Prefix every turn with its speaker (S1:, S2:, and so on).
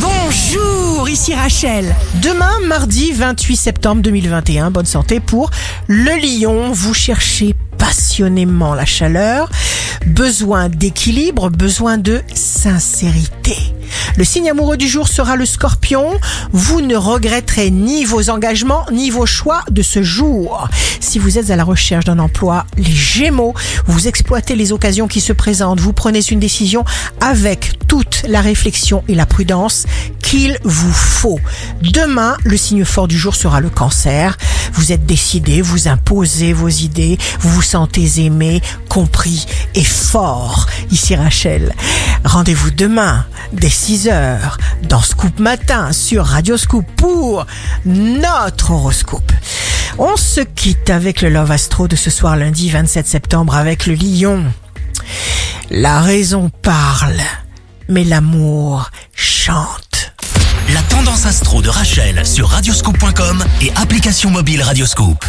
S1: Bonjour, ici Rachel. Demain, mardi 28 septembre 2021, bonne santé pour le lion. Vous cherchez passionnément la chaleur, besoin d'équilibre, besoin de sincérité. Le signe amoureux du jour sera le scorpion. Vous ne regretterez ni vos engagements ni vos choix de ce jour. Si vous êtes à la recherche d'un emploi, les gémeaux, vous exploitez les occasions qui se présentent. Vous prenez une décision avec toute la réflexion et la prudence qu'il vous faut. Demain, le signe fort du jour sera le cancer. Vous êtes décidé, vous imposez vos idées, vous vous sentez aimé, compris et fort. Ici Rachel. Rendez-vous demain dès 6h dans Scoop Matin sur Radio Scoop pour notre horoscope. On se quitte avec le Love Astro de ce soir lundi 27 septembre avec le lion. La raison parle, mais l'amour chante.
S2: La tendance astro de Rachel sur radioscope.com et application mobile Radioscope.